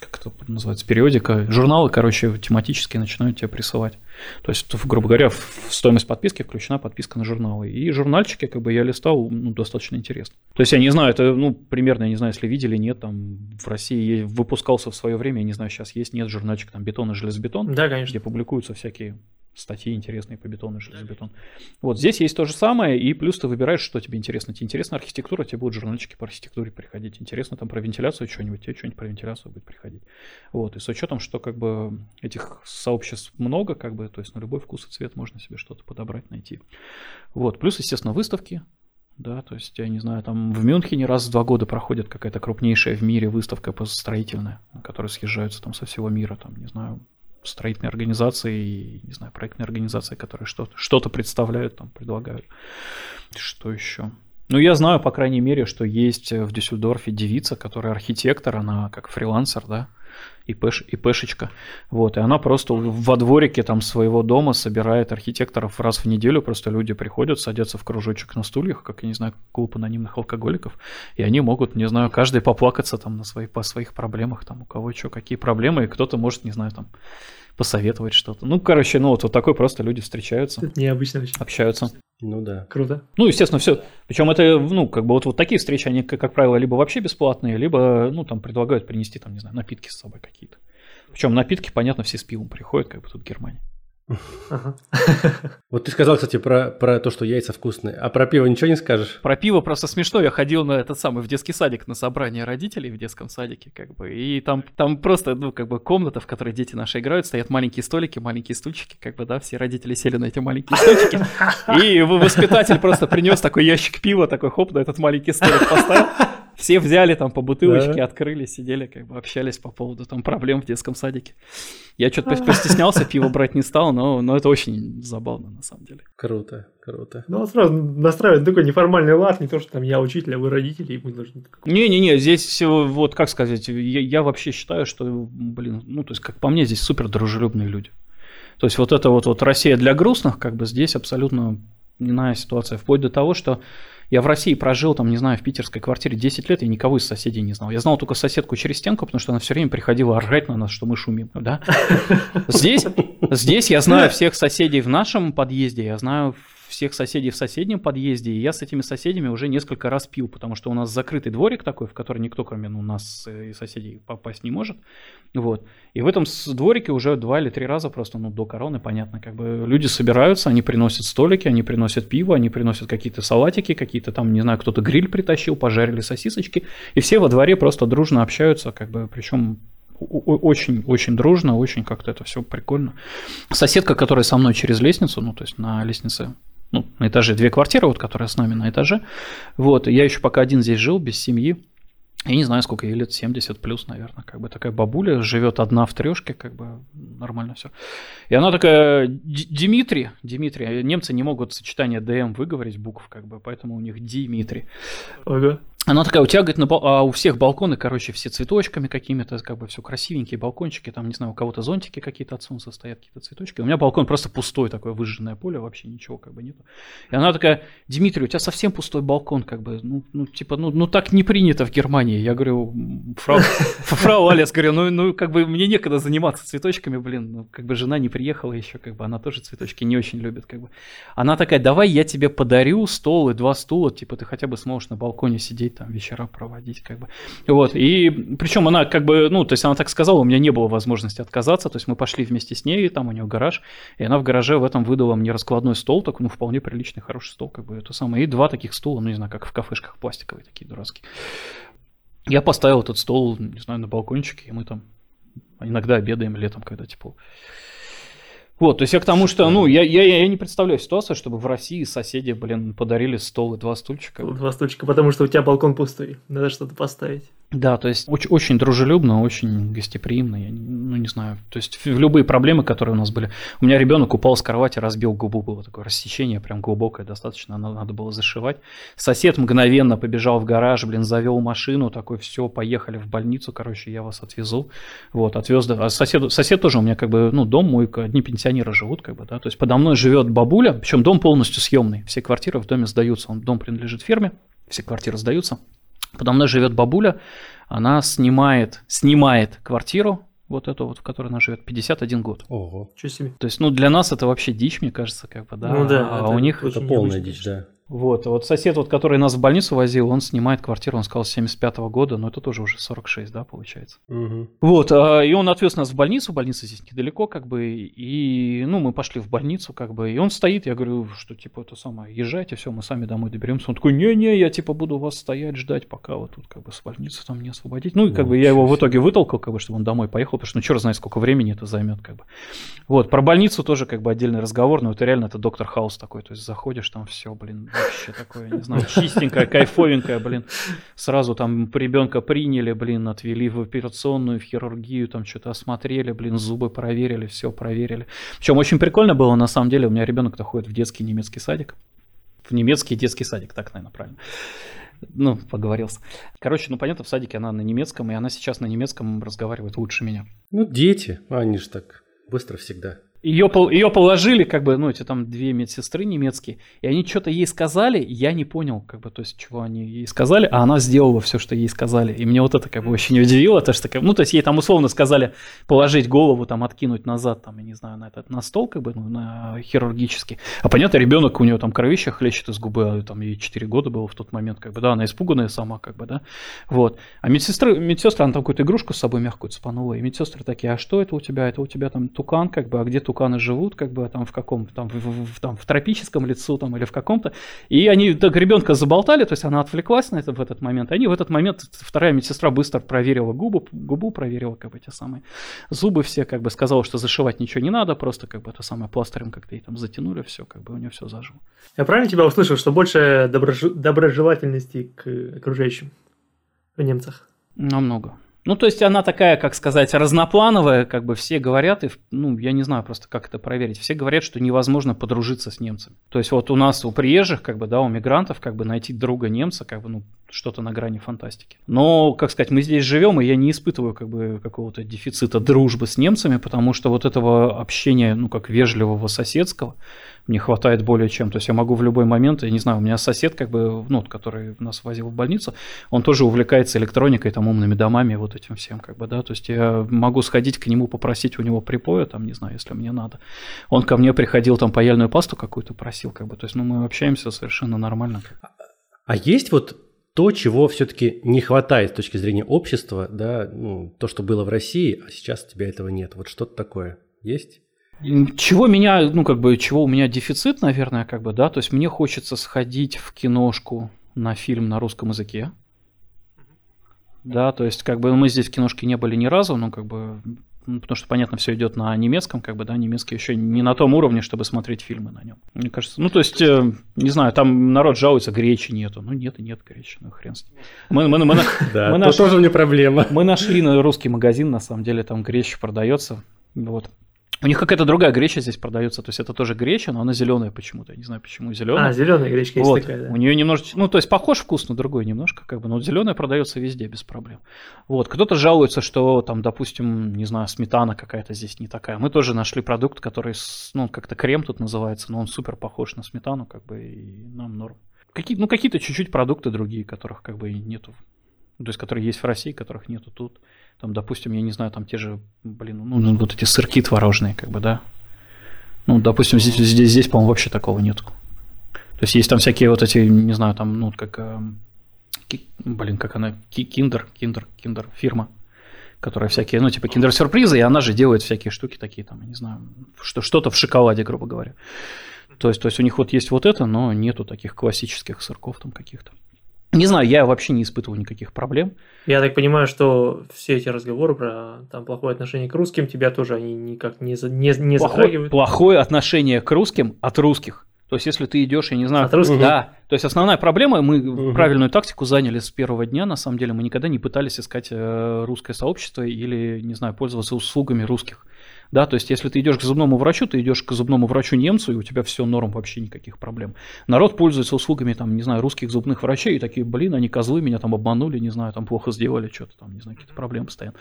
как это называется, периодика, журналы, короче, тематически начинают тебе присылать. То есть, грубо говоря, в стоимость подписки включена подписка на журналы. И журнальчики, как бы, я листал, ну, достаточно интересно. То есть, я не знаю, это, ну, примерно, я не знаю, если видели, нет, там, в России выпускался в свое время, я не знаю, сейчас есть, нет журнальчик, там, бетон и железобетон. Да, конечно. Где публикуются всякие статьи интересные по бетону железобетон. Вот здесь есть то же самое, и плюс ты выбираешь, что тебе интересно. Тебе интересна архитектура, тебе будут журнальчики по архитектуре приходить. Интересно там про вентиляцию что-нибудь, тебе что-нибудь про вентиляцию будет приходить. Вот, и с учетом, что как бы этих сообществ много, как бы, то есть на любой вкус и цвет можно себе что-то подобрать, найти. Вот, плюс, естественно, выставки, да, то есть, я не знаю, там в Мюнхене раз в два года проходит какая-то крупнейшая в мире выставка строительная, на которой съезжаются там со всего мира, там, не знаю, строительные организации, не знаю, проектные организации, которые что-то что представляют, там, предлагают. Что еще? Ну, я знаю, по крайней мере, что есть в Дюссельдорфе девица, которая архитектор, она как фрилансер, да, и пэш, и пэшечка. Вот, и она просто во дворике там своего дома собирает архитекторов раз в неделю, просто люди приходят, садятся в кружочек на стульях, как, я не знаю, клуб анонимных алкоголиков, и они могут, не знаю, каждый поплакаться там на свои, по своих проблемах, там у кого что, какие проблемы, и кто-то может, не знаю, там посоветовать что-то. Ну, короче, ну вот, вот такой просто люди встречаются. Это необычно очень. Общаются. Ну да. Круто. Ну, естественно, все. Причем это, ну, как бы вот, вот такие встречи, они, как, как правило, либо вообще бесплатные, либо, ну, там предлагают принести, там, не знаю, напитки с собой какие-то. Причем напитки, понятно, все с пивом приходят, как бы тут в Германии. Вот ты сказал, кстати, про, про то, что яйца вкусные. А про пиво ничего не скажешь? Про пиво просто смешно. Я ходил на этот самый в детский садик на собрание родителей в детском садике, как бы. И там, там просто, ну, как бы комната, в которой дети наши играют, стоят маленькие столики, маленькие стульчики, как бы, да, все родители сели на эти маленькие стульчики. И воспитатель просто принес такой ящик пива, такой хоп, на этот маленький столик поставил. Все взяли там по бутылочке, да. открыли, сидели, как бы общались по поводу там проблем в детском садике. Я что-то постеснялся, пиво брать не стал, но, но это очень забавно на самом деле. Круто, круто. Ну, сразу настраивает такой неформальный лад, не то, что там я учитель, а вы родители, и мы должны... Не-не-не, здесь вот, как сказать, я, я вообще считаю, что, блин, ну, то есть, как по мне, здесь супер дружелюбные люди. То есть, вот это вот, вот Россия для грустных, как бы здесь абсолютно иная ситуация, вплоть до того, что я в России прожил, там, не знаю, в питерской квартире 10 лет, и никого из соседей не знал. Я знал только соседку через стенку, потому что она все время приходила орать на нас, что мы шумим. Да? Здесь, здесь я знаю всех соседей в нашем подъезде, я знаю всех соседей в соседнем подъезде, и я с этими соседями уже несколько раз пил, потому что у нас закрытый дворик такой, в который никто, кроме ну, нас и соседей, попасть не может. Вот. И в этом дворике уже два или три раза просто, ну, до короны, понятно, как бы люди собираются, они приносят столики, они приносят пиво, они приносят какие-то салатики, какие-то там, не знаю, кто-то гриль притащил, пожарили сосисочки, и все во дворе просто дружно общаются, как бы, причем очень-очень дружно, очень как-то это все прикольно. Соседка, которая со мной через лестницу, ну, то есть на лестнице ну, на этаже две квартиры, вот, которые с нами на этаже. Вот, я еще пока один здесь жил, без семьи. Я не знаю, сколько ей лет, 70 плюс, наверное, как бы такая бабуля, живет одна в трешке, как бы нормально все. И она такая, Дмитрий, Дмитрий, немцы не могут сочетание ДМ выговорить букв, как бы, поэтому у них Дмитрий. Ага. Она такая, у тебя, говорит, на а у всех балконы, короче, все цветочками какими-то, как бы все красивенькие балкончики, там, не знаю, у кого-то зонтики какие-то от солнца стоят, какие-то цветочки. У меня балкон просто пустой, такое выжженное поле, вообще ничего как бы нету. И она такая, Дмитрий, у тебя совсем пустой балкон, как бы, ну, ну типа, ну, ну так не принято в Германии. Я говорю, фрау, фрау Алис, говорю, ну, ну, как бы мне некогда заниматься цветочками, блин, ну, как бы жена не приехала еще, как бы, она тоже цветочки не очень любит, как бы. Она такая, давай я тебе подарю стол и два стула, типа, ты хотя бы сможешь на балконе сидеть, там, вечера проводить, как бы. Вот, и причем она как бы, ну, то есть она так сказала, у меня не было возможности отказаться, то есть мы пошли вместе с ней, там у нее гараж, и она в гараже в этом выдала мне раскладной стол, такой, ну, вполне приличный, хороший стол, как бы, это самое, и два таких стула, ну, не знаю, как в кафешках пластиковые такие дурацкие. Я поставил этот стол, не знаю, на балкончике, и мы там Иногда обедаем летом, когда тепло. Вот, то есть я к тому, что, ну, я, я, я не представляю ситуацию, чтобы в России соседи, блин, подарили стол и два стульчика. Два стульчика, потому что у тебя балкон пустой, надо что-то поставить. Да, то есть очень, очень дружелюбно, очень гостеприимно, я, ну не знаю, то есть в любые проблемы, которые у нас были. У меня ребенок упал с кровати, разбил губу, было такое рассечение, прям глубокое достаточно, надо, надо было зашивать. Сосед мгновенно побежал в гараж, блин, завел машину, такой, все, поехали в больницу, короче, я вас отвезу. Вот, отвез, а сосед, сосед тоже у меня как бы, ну, дом мой, одни пенсионеры живут, как бы, да, то есть подо мной живет бабуля, причем дом полностью съемный, все квартиры в доме сдаются, он, дом принадлежит фирме, все квартиры сдаются. Подо мной живет бабуля, она снимает, снимает квартиру, вот эту вот, в которой она живет, 51 год. Ого. Что себе. То есть, ну, для нас это вообще дичь, мне кажется, как бы, да. Ну да, а это у них... Это полная дичь, да. Вот, вот сосед, вот, который нас в больницу возил, он снимает квартиру, он сказал, с 75 -го года, но это тоже уже 46, да, получается. Угу. Вот, а, и он отвез нас в больницу, больница здесь недалеко, как бы, и, ну, мы пошли в больницу, как бы, и он стоит, я говорю, что, типа, это самое, езжайте, все, мы сами домой доберемся. Он такой, не-не, я, типа, буду вас стоять, ждать, пока вот тут, как бы, с больницы там не освободить. Ну, и, как бы, я его в итоге вытолкал, как бы, чтобы он домой поехал, потому что, ну, черт знает, сколько времени это займет, как бы. Вот, про больницу тоже, как бы, отдельный разговор, но это реально, это доктор Хаус такой, то есть, заходишь, там все, блин, вообще такое, не знаю, чистенькая, кайфовенькая, блин. Сразу там ребенка приняли, блин, отвели в операционную, в хирургию, там что-то осмотрели, блин, зубы проверили, все проверили. Причем очень прикольно было, на самом деле, у меня ребенок-то ходит в детский немецкий садик. В немецкий детский садик, так, наверное, правильно. Ну, поговорился. Короче, ну понятно, в садике она на немецком, и она сейчас на немецком разговаривает лучше меня. Ну, дети, они же так быстро всегда. Ее, ее положили, как бы, ну, эти там две медсестры немецкие, и они что-то ей сказали, я не понял, как бы, то есть, чего они ей сказали, а она сделала все, что ей сказали. И мне вот это, как бы, очень удивило, то, что, ну, то есть, ей там условно сказали положить голову, там, откинуть назад, там, я не знаю, на этот, на стол, как бы, ну, на хирургический. А понятно, ребенок, у нее там кровище хлещет из губы, а там ей 4 года было в тот момент, как бы, да, она испуганная сама, как бы, да, вот. А медсестры, медсестра, она там какую-то игрушку с собой мягкую цепанула, и медсестры такие, а что это у тебя? Это у тебя там тукан, как бы, а где туканы живут, как бы там в каком там в, в, там в тропическом лесу там или в каком-то. И они так ребенка заболтали, то есть она отвлеклась на это в этот момент. Они в этот момент вторая медсестра быстро проверила губу, губу проверила как бы те самые зубы все, как бы сказала, что зашивать ничего не надо, просто как бы это самое пластырем как-то ей там затянули, все, как бы у нее все заживо. Я правильно тебя услышал, что больше доброж... доброжелательности к окружающим в немцах? Намного. Ну, то есть она такая, как сказать, разноплановая, как бы все говорят, и, ну, я не знаю просто, как это проверить, все говорят, что невозможно подружиться с немцами. То есть вот у нас, у приезжих, как бы, да, у мигрантов, как бы найти друга немца, как бы, ну, что-то на грани фантастики. Но, как сказать, мы здесь живем, и я не испытываю, как бы, какого-то дефицита дружбы с немцами, потому что вот этого общения, ну, как вежливого соседского, мне хватает более чем. То есть я могу в любой момент, я не знаю, у меня сосед, как бы, ну, который нас возил в больницу, он тоже увлекается электроникой, там, умными домами, вот этим всем, как бы, да, то есть я могу сходить к нему, попросить у него припоя, там, не знаю, если мне надо. Он ко мне приходил, там, паяльную пасту какую-то просил, как бы, то есть, ну, мы общаемся совершенно нормально. А есть вот то, чего все-таки не хватает с точки зрения общества, да, ну, то, что было в России, а сейчас у тебя этого нет. Вот что-то такое есть? Чего меня, ну, как бы, чего у меня дефицит, наверное, как бы, да, то есть мне хочется сходить в киношку на фильм на русском языке. Да, то есть, как бы, мы здесь в киношке не были ни разу, но, как бы, ну, потому что, понятно, все идет на немецком, как бы, да, немецкий еще не на том уровне, чтобы смотреть фильмы на нем. Мне кажется, ну, то есть, э, не знаю, там народ жалуется, гречи нету. Ну, нет и нет гречи, ну, хрен с ним. Мы, мы, мы, да, мы нашли, тоже не проблема. Мы нашли на русский магазин, на самом деле, там гречи продается, вот. У них какая-то другая греча здесь продается, то есть это тоже греча, но она зеленая почему-то, я не знаю почему зеленая. А, зеленая гречка вот. есть такая, да. У нее немножечко, ну то есть похож вкус на другой немножко, как бы, но зеленая продается везде без проблем. Вот, кто-то жалуется, что там, допустим, не знаю, сметана какая-то здесь не такая. Мы тоже нашли продукт, который, ну как-то крем тут называется, но он супер похож на сметану, как бы, и нам норм. Какие, ну какие-то чуть-чуть продукты другие, которых как бы нету, то есть которые есть в России, которых нету тут. Там, допустим, я не знаю, там те же, блин, ну, ну вот эти сырки творожные, как бы, да. Ну, допустим, здесь, здесь, здесь по-моему, вообще такого нету. То есть есть там всякие вот эти, не знаю, там, ну, как, э, ки, блин, как она, киндер, киндер, киндер, фирма, которая всякие, ну, типа киндер-сюрпризы, и она же делает всякие штуки такие, там, не знаю, что, что-то в шоколаде, грубо говоря. То есть, то есть у них вот есть вот это, но нету таких классических сырков там каких-то. Не знаю, я вообще не испытываю никаких проблем. Я так понимаю, что все эти разговоры про там плохое отношение к русским тебя тоже они никак не, не, не плохое, затрагивают. Плохое отношение к русским от русских. То есть, если ты идешь, я не знаю, От русских? да. То есть основная проблема, мы Мгм. правильную тактику заняли с первого дня. На самом деле, мы никогда не пытались искать э, русское сообщество или, не знаю, пользоваться услугами русских. Да, то есть, если ты идешь к зубному врачу, ты идешь к зубному врачу немцу, и у тебя все норм, вообще никаких проблем. Народ пользуется услугами, там, не знаю, русских зубных врачей, и такие, блин, они козлы, меня там обманули, не знаю, там плохо сделали, что-то там, не знаю, какие-то проблемы постоянно.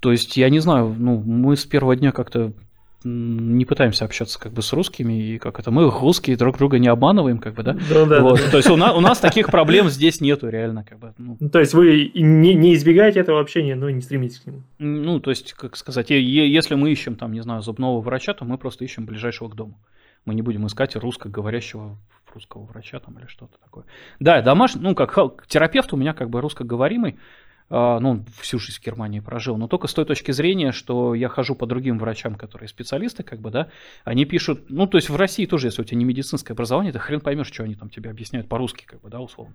То есть, я не знаю, ну, мы с первого дня как-то не пытаемся общаться как бы с русскими, и как это, мы русские друг друга не обманываем, как бы, да? Да, да, Вот, да. То есть у, на- у нас таких проблем здесь нету реально, как бы, ну, Ну, То есть вы не, не избегаете этого общения, но и не стремитесь к нему. ну, то есть, как сказать, если мы ищем там, не знаю, зубного врача, то мы просто ищем ближайшего к дому. Мы не будем искать русскоговорящего русского врача там или что-то такое. Да, домашний, ну, как терапевт у меня как бы русскоговоримый, ну, он всю жизнь в Германии прожил, но только с той точки зрения, что я хожу по другим врачам, которые специалисты, как бы, да, они пишут, ну, то есть в России тоже, если у тебя не медицинское образование, ты хрен поймешь, что они там тебе объясняют по-русски, как бы, да, условно.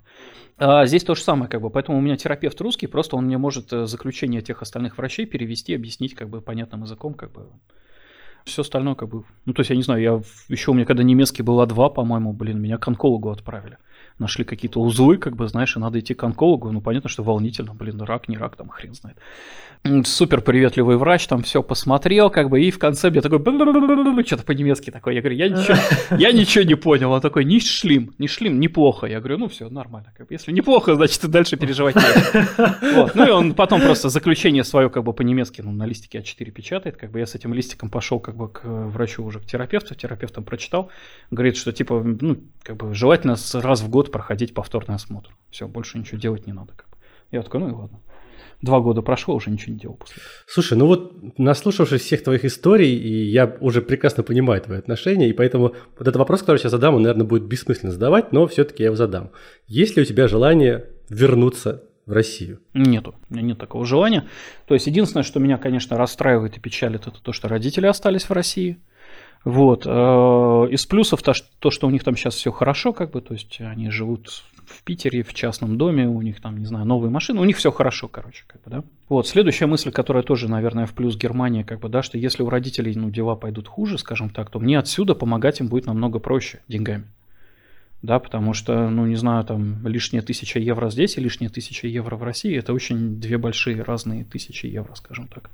А здесь то же самое, как бы, поэтому у меня терапевт русский, просто он мне может э, заключение тех остальных врачей перевести, объяснить, как бы, понятным языком, как бы, все остальное, как бы, ну, то есть, я не знаю, я еще у меня, когда немецкий был А2, по-моему, блин, меня к онкологу отправили. Нашли какие-то узлы, как бы, знаешь, и надо идти к онкологу, ну, понятно, что волнительно, блин, рак, не рак, там, хрен знает. Супер приветливый врач, там все посмотрел, как бы, и в конце мне такой, что-то по-немецки такое, я говорю, я ничего, я ничего не понял, он такой, не шлим, не шлим, неплохо, я говорю, ну, все, нормально, как бы, если неплохо, значит, и дальше переживать не вот. Ну и он потом просто заключение свое как бы по-немецки ну, на листике А4 печатает. Как бы я с этим листиком пошел как бы к э, врачу уже, к терапевту. Терапевт там прочитал. Говорит, что типа, ну, как бы желательно раз в год проходить повторный осмотр. Все, больше ничего делать не надо. Как. Я такой, ну и ладно. Два года прошло, уже ничего не делал после этого. Слушай, ну вот наслушавшись всех твоих историй, и я уже прекрасно понимаю твои отношения, и поэтому вот этот вопрос, который я сейчас задам, он, наверное, будет бессмысленно задавать, но все-таки я его задам. Есть ли у тебя желание вернуться в Россию? Нету, у меня нет такого желания. То есть единственное, что меня, конечно, расстраивает и печалит, это то, что родители остались в России. Вот. э, Из плюсов то, что у них там сейчас все хорошо, как бы, то есть они живут в Питере, в частном доме, у них там, не знаю, новые машины, у них все хорошо, короче, как бы, да. Вот, следующая мысль, которая тоже, наверное, в плюс Германии, как бы, да, что если у родителей, ну, дела пойдут хуже, скажем так, то мне отсюда помогать им будет намного проще деньгами. Да, потому что, ну, не знаю, там лишняя тысяча евро здесь и лишняя тысяча евро в России, это очень две большие разные тысячи евро, скажем так.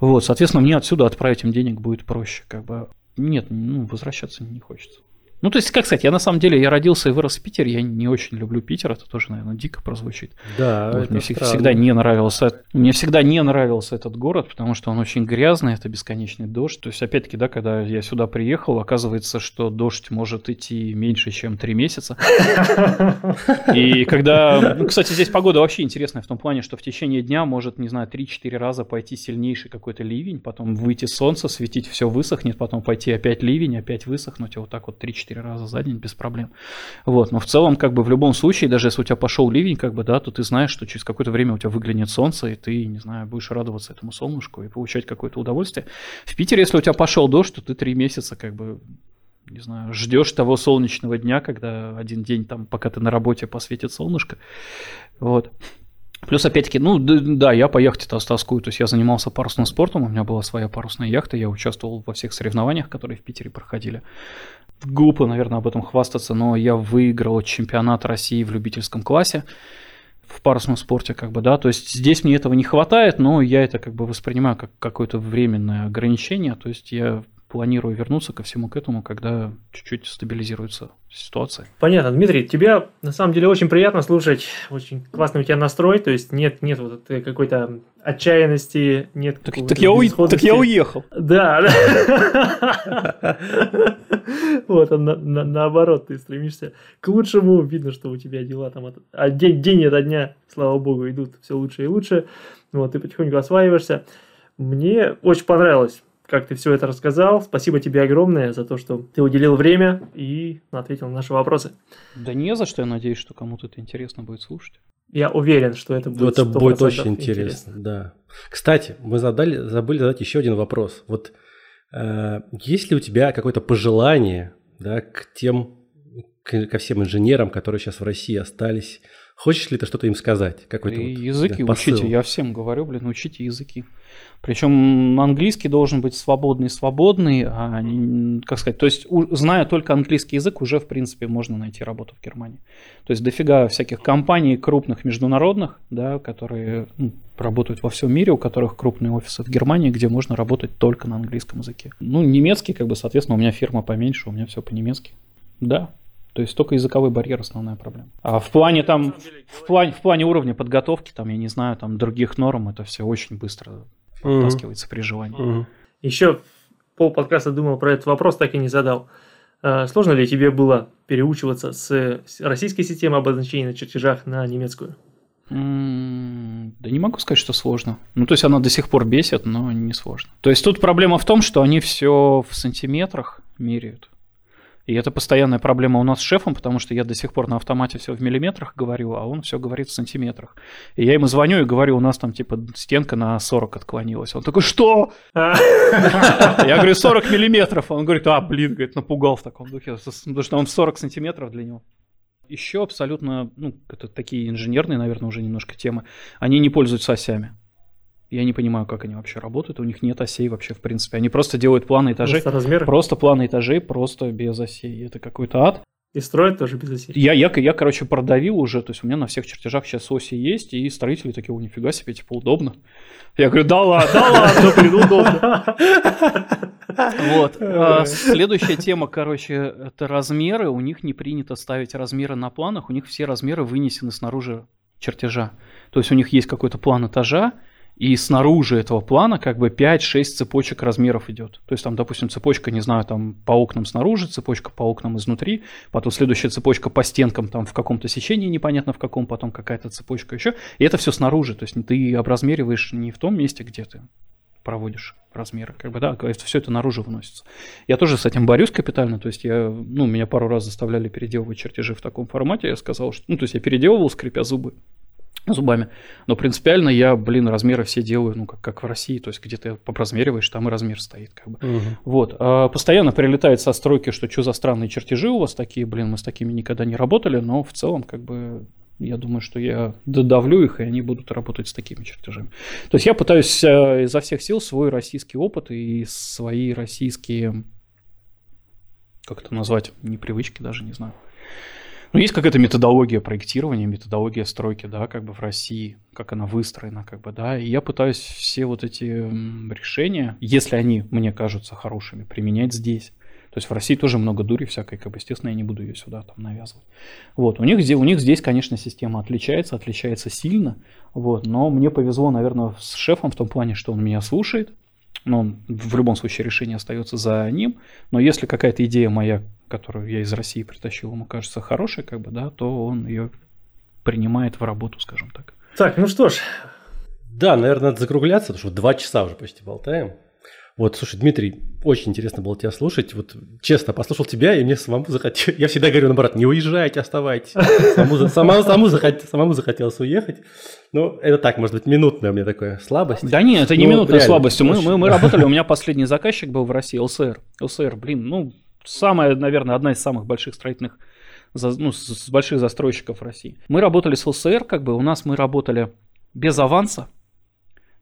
Вот, соответственно, мне отсюда отправить им денег будет проще, как бы. Нет, ну, возвращаться не хочется. Ну, то есть, как сказать, я на самом деле, я родился и вырос в Питере, я не очень люблю Питер, это тоже, наверное, дико прозвучит. Да, Вот, мне странно. всегда не нравился, мне всегда не нравился этот город, потому что он очень грязный, это бесконечный дождь. То есть, опять-таки, да, когда я сюда приехал, оказывается, что дождь может идти меньше, чем три месяца. И когда, ну, кстати, здесь погода вообще интересная в том плане, что в течение дня может, не знаю, 3-4 раза пойти сильнейший какой-то ливень, потом выйти солнце, светить, все высохнет, потом пойти опять ливень, опять высохнуть, и вот так вот 3-4 раза за день без проблем. Вот, но в целом, как бы в любом случае, даже если у тебя пошел ливень, как бы, да, то ты знаешь, что через какое-то время у тебя выглянет солнце, и ты, не знаю, будешь радоваться этому солнышку и получать какое-то удовольствие. В Питере, если у тебя пошел дождь, то ты три месяца, как бы, не знаю, ждешь того солнечного дня, когда один день там, пока ты на работе, посветит солнышко. Вот. Плюс, опять-таки, ну, да, я по яхте-то тоскую, то есть я занимался парусным спортом, у меня была своя парусная яхта, я участвовал во всех соревнованиях, которые в Питере проходили. Глупо, наверное, об этом хвастаться, но я выиграл чемпионат России в любительском классе в парусном спорте, как бы, да, то есть здесь мне этого не хватает, но я это как бы воспринимаю как какое-то временное ограничение, то есть я планирую вернуться ко всему к этому, когда чуть-чуть стабилизируется ситуация. Понятно, Дмитрий, тебя на самом деле очень приятно слушать, очень классный у тебя настрой, то есть нет, нет вот какой-то отчаянности, нет Так, так я, уй- так я уехал. Да. Вот, на- на- наоборот, ты стремишься к лучшему. Видно, что у тебя дела там а день, день ото дня, слава богу, идут все лучше и лучше. Вот, ты потихоньку осваиваешься. Мне очень понравилось, как ты все это рассказал. Спасибо тебе огромное за то, что ты уделил время и ответил на наши вопросы. Да не за что, я надеюсь, что кому-то это интересно будет слушать. Я уверен, что это будет Это будет 100% очень интересно, да. Кстати, мы задали, забыли задать еще один вопрос. Вот э, есть ли у тебя какое-то пожелание да, к тем, к ко всем инженерам, которые сейчас в России остались. Хочешь ли ты что-то им сказать? Какой-то вот, языки да, учите, я всем говорю, блин, учите языки. Причем английский должен быть свободный-свободный, а, как сказать, то есть, зная только английский язык, уже, в принципе, можно найти работу в Германии. То есть, дофига всяких компаний крупных международных, да, которые ну, работают во всем мире, у которых крупные офисы в Германии, где можно работать только на английском языке. Ну, немецкий, как бы, соответственно, у меня фирма поменьше, у меня все по-немецки. Да, то есть только языковой барьер основная проблема. А в плане там, в плане, в плане уровня подготовки, там, я не знаю, там других норм, это все очень быстро подтаскивается при желании. Угу. Еще пол подкаста думал про этот вопрос, так и не задал. А, сложно ли тебе было переучиваться с российской системы обозначений на чертежах на немецкую? Да не могу сказать, что сложно. Ну, то есть она до сих пор бесит, но не сложно. То есть тут проблема в том, что они все в сантиметрах меряют. И это постоянная проблема у нас с шефом, потому что я до сих пор на автомате все в миллиметрах говорю, а он все говорит в сантиметрах. И я ему звоню и говорю, у нас там типа стенка на 40 отклонилась. Он такой, что? Я говорю, 40 миллиметров. Он говорит, а, блин, говорит, напугал в таком духе, потому что он 40 сантиметров для него. Еще абсолютно, ну, это такие инженерные, наверное, уже немножко темы, они не пользуются осями. Я не понимаю, как они вообще работают. У них нет осей вообще, в принципе. Они просто делают планы этажей. Просто размеры? Просто планы этажей, просто без осей. Это какой-то ад. И строят тоже без осей. Я, я, я, короче, продавил уже, то есть у меня на всех чертежах сейчас оси есть, и строители такие, о, нифига себе, типа, удобно. Я говорю, да ладно, да ладно, блин, удобно. Вот. А следующая тема, короче, это размеры. У них не принято ставить размеры на планах, у них все размеры вынесены снаружи чертежа. То есть у них есть какой-то план этажа, и снаружи этого плана как бы 5-6 цепочек размеров идет. То есть там, допустим, цепочка, не знаю, там по окнам снаружи, цепочка по окнам изнутри, потом следующая цепочка по стенкам там в каком-то сечении, непонятно в каком, потом какая-то цепочка еще. И это все снаружи, то есть ты образмериваешь не в том месте, где ты проводишь размеры, как бы, да, это все это наружу выносится. Я тоже с этим борюсь капитально, то есть я, ну, меня пару раз заставляли переделывать чертежи в таком формате, я сказал, что, ну, то есть я переделывал, скрипя зубы, зубами. Но принципиально я, блин, размеры все делаю, ну, как, как в России, то есть где ты размериваешь, там и размер стоит, как бы. Угу. Вот. А постоянно прилетает со стройки, что что за странные чертежи у вас такие, блин, мы с такими никогда не работали, но в целом, как бы, я думаю, что я додавлю их, и они будут работать с такими чертежами. То есть я пытаюсь э, изо всех сил свой российский опыт и свои российские, как это назвать, непривычки даже, не знаю, ну, есть какая-то методология проектирования, методология стройки, да, как бы в России, как она выстроена, как бы, да, и я пытаюсь все вот эти решения, если они мне кажутся хорошими, применять здесь. То есть в России тоже много дури всякой, как бы, естественно, я не буду ее сюда там навязывать. Вот, у них, у них здесь, конечно, система отличается, отличается сильно, вот, но мне повезло, наверное, с шефом в том плане, что он меня слушает, но в любом случае решение остается за ним, но если какая-то идея моя которую я из России притащил, ему кажется хорошей, как бы, да, то он ее принимает в работу, скажем так. Так, ну что ж. Да, наверное, надо закругляться, потому что два часа уже почти болтаем. Вот, слушай, Дмитрий, очень интересно было тебя слушать. Вот честно, послушал тебя, и мне самому захотелось... Я всегда говорю, наоборот, не уезжайте, оставайтесь. Самому, самому, самому, захот... самому захотелось уехать. Ну, это так, может быть, минутная у меня такая слабость. Да нет, это не ну, минутная реально, слабость. Мы, мы, мы работали, у меня последний заказчик был в России, ЛСР. ЛСР, блин, ну, самая, наверное, одна из самых больших строительных, ну, с больших застройщиков России. Мы работали с ЛСР, как бы у нас мы работали без аванса,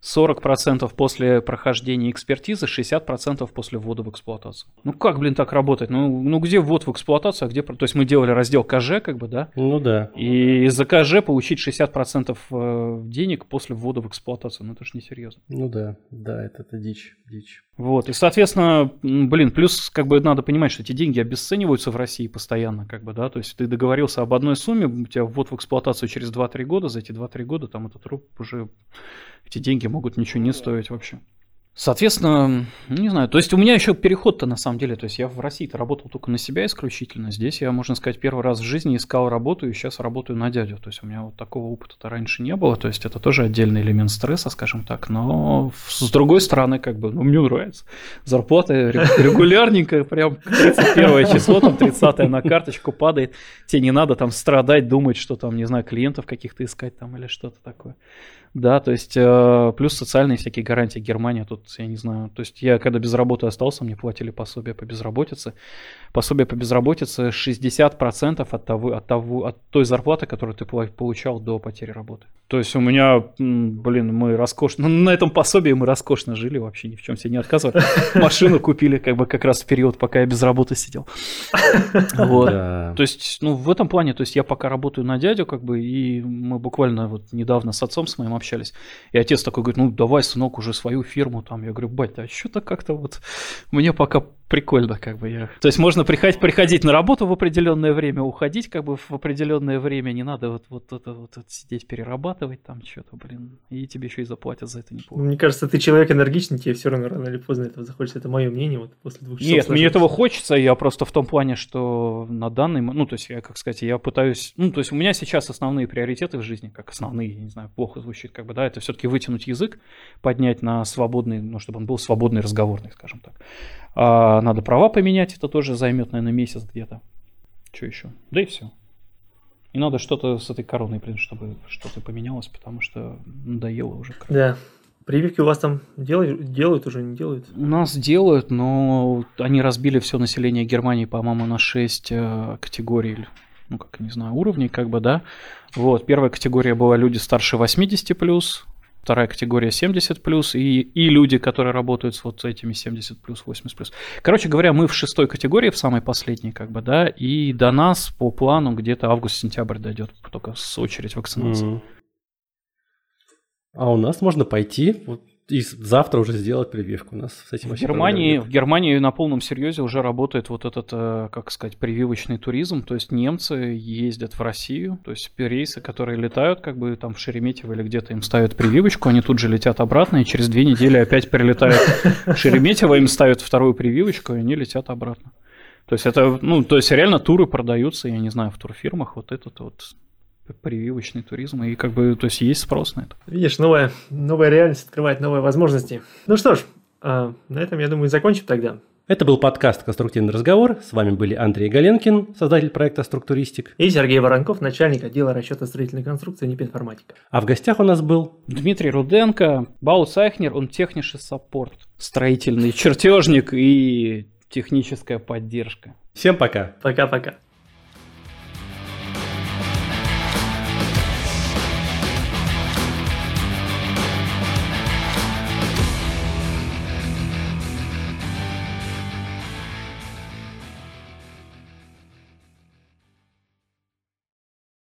40% после прохождения экспертизы, 60% после ввода в эксплуатацию. Ну как, блин, так работать? Ну, ну где ввод в эксплуатацию, а где... То есть мы делали раздел КЖ, как бы, да? Ну да. И за КЖ получить 60% э, денег после ввода в эксплуатацию. Ну это же несерьезно. Ну да, да, это, это дичь, дичь. Вот, и, соответственно, блин, плюс, как бы, надо понимать, что эти деньги обесцениваются в России постоянно, как бы, да, то есть ты договорился об одной сумме, у тебя ввод в эксплуатацию через 2-3 года, за эти 2-3 года там этот труп уже, эти деньги могут ничего не стоить вообще. Соответственно, не знаю, то есть у меня еще переход-то на самом деле, то есть я в России-то работал только на себя исключительно, здесь я, можно сказать, первый раз в жизни искал работу и сейчас работаю на дядю, то есть у меня вот такого опыта-то раньше не было, то есть это тоже отдельный элемент стресса, скажем так, но с другой стороны, как бы, ну, мне нравится, зарплата регулярненькая, прям 31 число, там 30 на карточку падает, тебе не надо там страдать, думать, что там, не знаю, клиентов каких-то искать там или что-то такое. Да, то есть э, плюс социальные всякие гарантии. Германия тут я не знаю. То есть я когда без работы остался, мне платили пособие по безработице. Пособие по безработице 60% от, того, от, того, от той зарплаты, которую ты получал до потери работы. То есть у меня, блин, мы роскошно, ну, на этом пособии мы роскошно жили, вообще ни в чем себе не отказывали. Машину купили как бы как раз в период, пока я без работы сидел. Вот. То есть, ну, в этом плане, то есть я пока работаю на дядю, как бы, и мы буквально вот недавно с отцом с моим общались, и отец такой говорит, ну, давай, сынок, уже свою фирму там. Я говорю, бать, а что-то как-то вот мне пока прикольно, как бы я. То есть можно приходить, приходить на работу в определенное время, уходить как бы в определенное время, не надо вот, вот это вот, вот сидеть перерабатывать там что-то, блин, и тебе еще и заплатят за это неплохо. Мне кажется, ты человек энергичный, тебе все равно рано или поздно этого захочется. Это мое мнение вот после двух часов. Нет, мне этого хочется, я просто в том плане, что на данный момент, ну то есть я, как сказать, я пытаюсь, ну то есть у меня сейчас основные приоритеты в жизни, как основные, я не знаю, плохо звучит, как бы, да, это все-таки вытянуть язык, поднять на свободный, ну чтобы он был свободный, разговорный, скажем так. А надо права поменять, это тоже займет, наверное, месяц где-то. Что еще? Да и все. И надо что-то с этой короной, блин, чтобы что-то поменялось, потому что надоело уже. Да. Прививки у вас там делают, делают уже, не делают? У нас делают, но они разбили все население Германии, по-моему, на 6 э, категорий, ну, как, не знаю, уровней, как бы, да. Вот, первая категория была люди старше 80+, плюс, вторая категория 70 плюс, и, и люди, которые работают с вот этими 70 плюс, 80 плюс. Короче говоря, мы в шестой категории, в самой последней, как бы, да, и до нас по плану где-то август-сентябрь дойдет только с очередь вакцинации. Mm-hmm. А у нас можно пойти, вот и завтра уже сделать прививку у нас с этим. В Германии, в Германии на полном серьезе уже работает вот этот, э, как сказать, прививочный туризм. То есть немцы ездят в Россию, то есть рейсы, которые летают, как бы там в Шереметьево или где-то им ставят прививочку, они тут же летят обратно, и через две недели опять прилетают в Шереметьево, им ставят вторую прививочку, и они летят обратно. То есть это, ну, то есть реально туры продаются, я не знаю, в турфирмах, вот этот вот прививочный туризм, и как бы, то есть есть спрос на это. Видишь, новая, новая реальность открывает новые возможности. Ну что ж, а, на этом, я думаю, закончим тогда. Это был подкаст «Конструктивный разговор». С вами были Андрей Галенкин, создатель проекта «Структуристик». И Сергей Воронков, начальник отдела расчета строительной конструкции «Непинформатика». А в гостях у нас был... Дмитрий Руденко, Баут Сайхнер, он технический саппорт, строительный чертежник и техническая поддержка. Всем пока. Пока-пока.